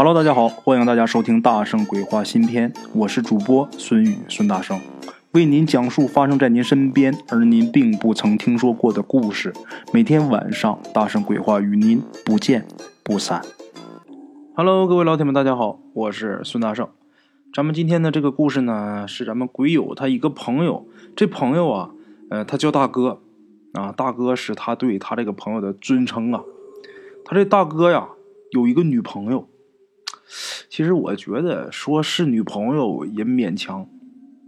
Hello，大家好，欢迎大家收听《大圣鬼话》新篇，我是主播孙宇孙大圣，为您讲述发生在您身边而您并不曾听说过的故事。每天晚上，《大圣鬼话》与您不见不散。Hello，各位老铁们，大家好，我是孙大圣。咱们今天的这个故事呢，是咱们鬼友他一个朋友，这朋友啊，呃，他叫大哥啊，大哥是他对他这个朋友的尊称啊。他这大哥呀，有一个女朋友。其实我觉得说是女朋友也勉强，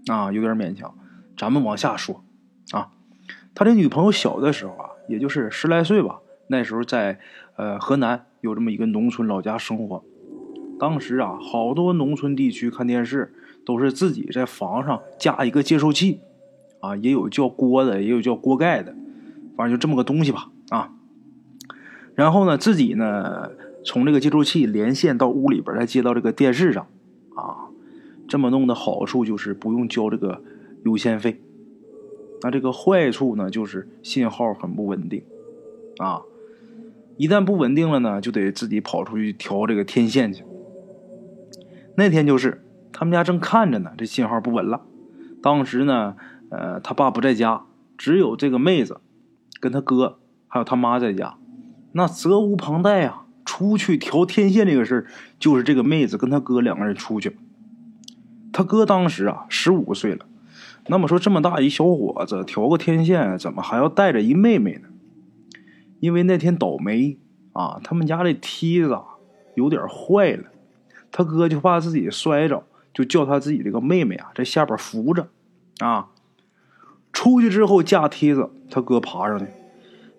啊，有点勉强。咱们往下说，啊，他这女朋友小的时候啊，也就是十来岁吧，那时候在呃河南有这么一个农村老家生活。当时啊，好多农村地区看电视都是自己在房上加一个接收器，啊，也有叫锅的，也有叫锅盖的，反正就这么个东西吧，啊。然后呢，自己呢。从这个接收器连线到屋里边，再接到这个电视上，啊，这么弄的好处就是不用交这个有线费。那这个坏处呢，就是信号很不稳定，啊，一旦不稳定了呢，就得自己跑出去调这个天线去。那天就是他们家正看着呢，这信号不稳了。当时呢，呃，他爸不在家，只有这个妹子跟他哥还有他妈在家，那责无旁贷啊。出去调天线这个事儿，就是这个妹子跟他哥两个人出去。他哥当时啊十五岁了，那么说这么大一小伙子调个天线，怎么还要带着一妹妹呢？因为那天倒霉啊，他们家这梯子有点坏了，他哥就怕自己摔着，就叫他自己这个妹妹啊在下边扶着啊。出去之后架梯子，他哥爬上去，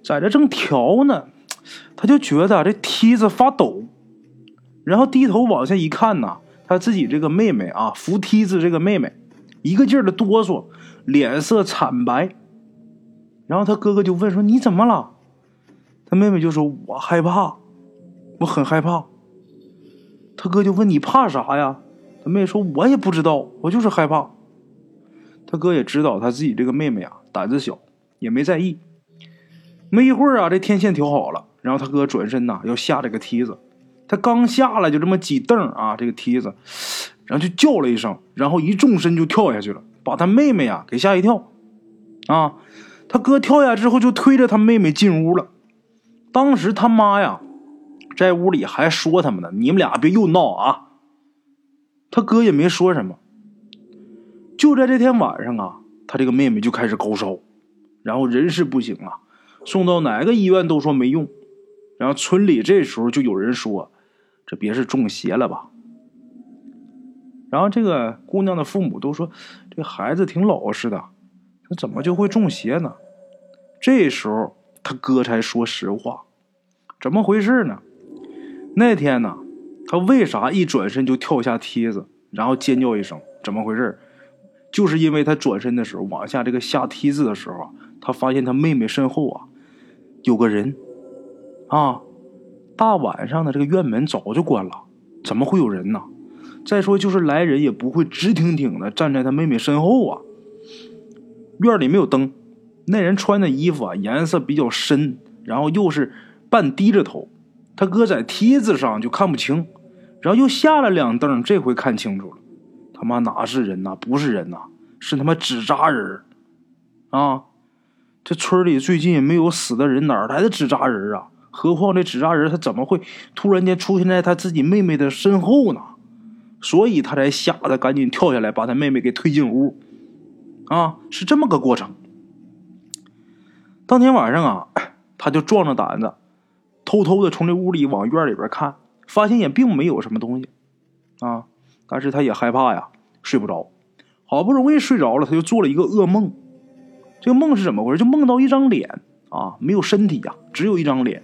在这正调呢。他就觉得这梯子发抖，然后低头往下一看呐，他自己这个妹妹啊，扶梯子这个妹妹，一个劲儿的哆嗦，脸色惨白。然后他哥哥就问说：“你怎么了？”他妹妹就说：“我害怕，我很害怕。”他哥就问：“你怕啥呀？”他妹说：“我也不知道，我就是害怕。”他哥也知道他自己这个妹妹啊胆子小，也没在意。没一会儿啊，这天线调好了，然后他哥转身呐要下这个梯子，他刚下来就这么几蹬啊，这个梯子，然后就叫了一声，然后一纵身就跳下去了，把他妹妹啊给吓一跳，啊，他哥跳下之后就推着他妹妹进屋了。当时他妈呀在屋里还说他们呢，你们俩别又闹啊。他哥也没说什么。就在这天晚上啊，他这个妹妹就开始高烧，然后人事不行啊。送到哪个医院都说没用，然后村里这时候就有人说：“这别是中邪了吧？”然后这个姑娘的父母都说：“这孩子挺老实的，他怎么就会中邪呢？”这时候他哥才说实话：“怎么回事呢？那天呢，他为啥一转身就跳下梯子，然后尖叫一声？怎么回事？就是因为他转身的时候往下这个下梯子的时候啊，他发现他妹妹身后啊。”有个人，啊，大晚上的这个院门早就关了，怎么会有人呢？再说就是来人也不会直挺挺的站在他妹妹身后啊。院里没有灯，那人穿的衣服啊颜色比较深，然后又是半低着头，他搁在梯子上就看不清，然后又下了两蹬，这回看清楚了，他妈哪是人呐？不是人呐，是他妈纸扎人啊！这村里最近也没有死的人，哪来的纸扎人啊？何况这纸扎人他怎么会突然间出现在他自己妹妹的身后呢？所以他才吓得赶紧跳下来，把他妹妹给推进屋。啊，是这么个过程。当天晚上啊，他就壮着胆子，偷偷的从这屋里往院里边看，发现也并没有什么东西。啊，但是他也害怕呀，睡不着。好不容易睡着了，他就做了一个噩梦。这个梦是怎么回事？就梦到一张脸啊，没有身体呀，只有一张脸。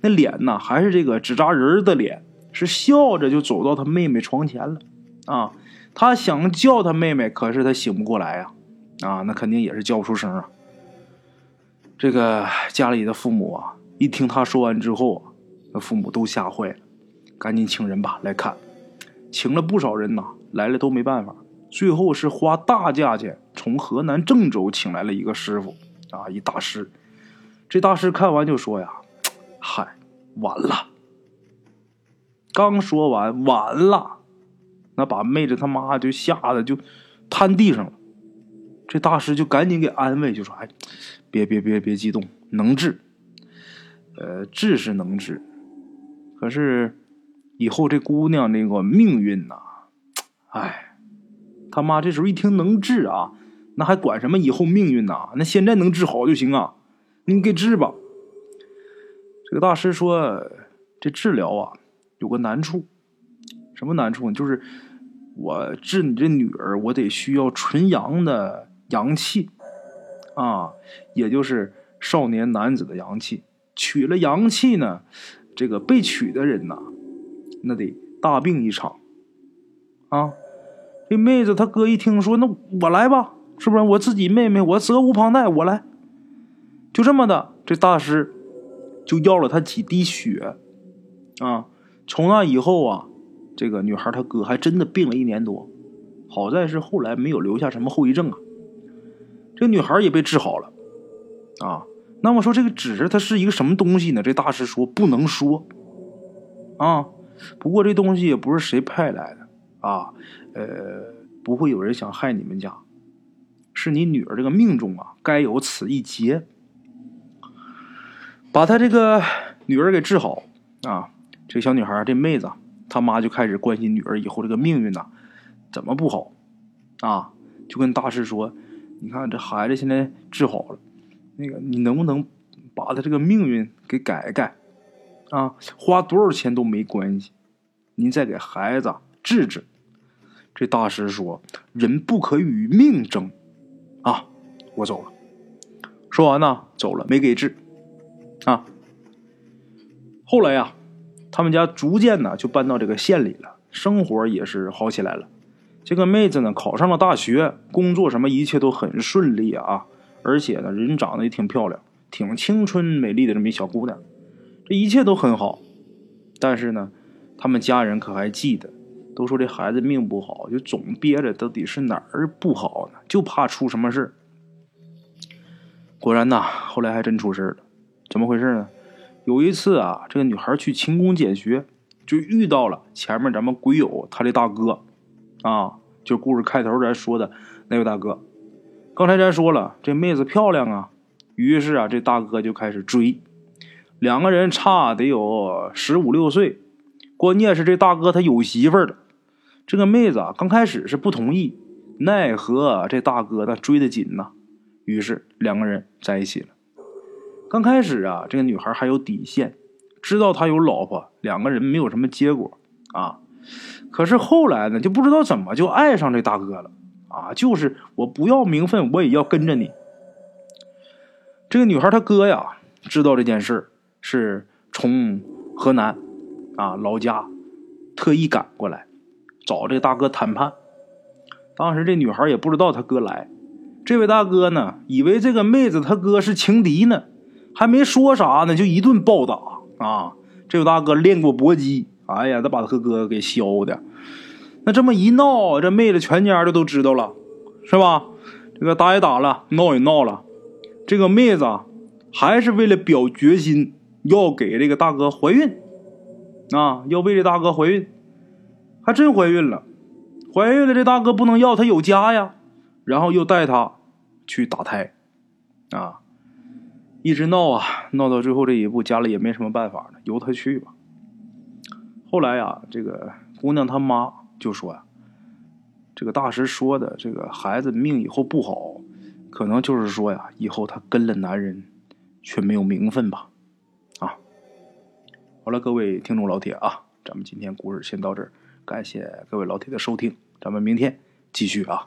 那脸呢，还是这个纸扎人的脸，是笑着就走到他妹妹床前了。啊，他想叫他妹妹，可是他醒不过来呀。啊，那肯定也是叫不出声啊。这个家里的父母啊，一听他说完之后啊，那父母都吓坏了，赶紧请人吧来看。请了不少人呐，来了都没办法。最后是花大价钱从河南郑州请来了一个师傅，啊，一大师。这大师看完就说呀：“嗨，完了，刚说完，完了，那把妹子他妈就吓得就瘫地上了。这大师就赶紧给安慰，就说：“哎，别别别别激动，能治。呃，治是能治，可是以后这姑娘那个命运呐，哎，他妈这时候一听能治啊，那还管什么以后命运呐？那现在能治好就行啊，你给治吧。”这个大师说：“这治疗啊，有个难处，什么难处呢？就是我治你这女儿，我得需要纯阳的。”阳气，啊，也就是少年男子的阳气。取了阳气呢，这个被取的人呐，那得大病一场。啊，这妹子她哥一听说，那我来吧，是不是？我自己妹妹，我责无旁贷，我来。就这么的，这大师就要了他几滴血。啊，从那以后啊，这个女孩她哥还真的病了一年多，好在是后来没有留下什么后遗症啊。这女孩也被治好了，啊，那么说这个纸它是一个什么东西呢？这大师说不能说，啊，不过这东西也不是谁派来的啊，呃，不会有人想害你们家，是你女儿这个命中啊该有此一劫，把她这个女儿给治好啊，这小女孩这妹子她妈就开始关心女儿以后这个命运呐怎么不好啊，就跟大师说。你看这孩子现在治好了，那个你能不能把他这个命运给改改啊？花多少钱都没关系，您再给孩子治治。这大师说：“人不可与命争啊！”我走了。说完呢，走了，没给治啊。后来呀，他们家逐渐呢就搬到这个县里了，生活也是好起来了。这个妹子呢，考上了大学，工作什么一切都很顺利啊，而且呢，人长得也挺漂亮，挺青春美丽的这么一小姑娘，这一切都很好。但是呢，他们家人可还记得，都说这孩子命不好，就总憋着，到底是哪儿不好呢？就怕出什么事果然呐，后来还真出事了。怎么回事呢？有一次啊，这个女孩去勤工俭学，就遇到了前面咱们鬼友他的大哥。啊，就故事开头咱说的那位大哥，刚才咱说了，这妹子漂亮啊，于是啊，这大哥就开始追，两个人差得有十五六岁，关键是这大哥他有媳妇儿了，这个妹子啊，刚开始是不同意，奈何这大哥他追得紧呐，于是两个人在一起了。刚开始啊，这个女孩还有底线，知道他有老婆，两个人没有什么结果啊。可是后来呢，就不知道怎么就爱上这大哥了啊！就是我不要名分，我也要跟着你。这个女孩她哥呀，知道这件事是从河南啊老家特意赶过来找这大哥谈判。当时这女孩也不知道他哥来，这位大哥呢，以为这个妹子他哥是情敌呢，还没说啥呢，就一顿暴打啊！这位大哥练过搏击。哎呀，他把他哥哥给削的，那这么一闹，这妹子全家的都知道了，是吧？这个打也打了，闹也闹了，这个妹子还是为了表决心，要给这个大哥怀孕，啊，要为这大哥怀孕，还真怀孕了，怀孕了，这大哥不能要，他有家呀，然后又带他去打胎，啊，一直闹啊，闹到最后这一步，家里也没什么办法了，由他去吧。后来呀，这个姑娘她妈就说呀：“这个大师说的，这个孩子命以后不好，可能就是说呀，以后他跟了男人，却没有名分吧？”啊，好了，各位听众老铁啊，咱们今天故事先到这儿，感谢各位老铁的收听，咱们明天继续啊。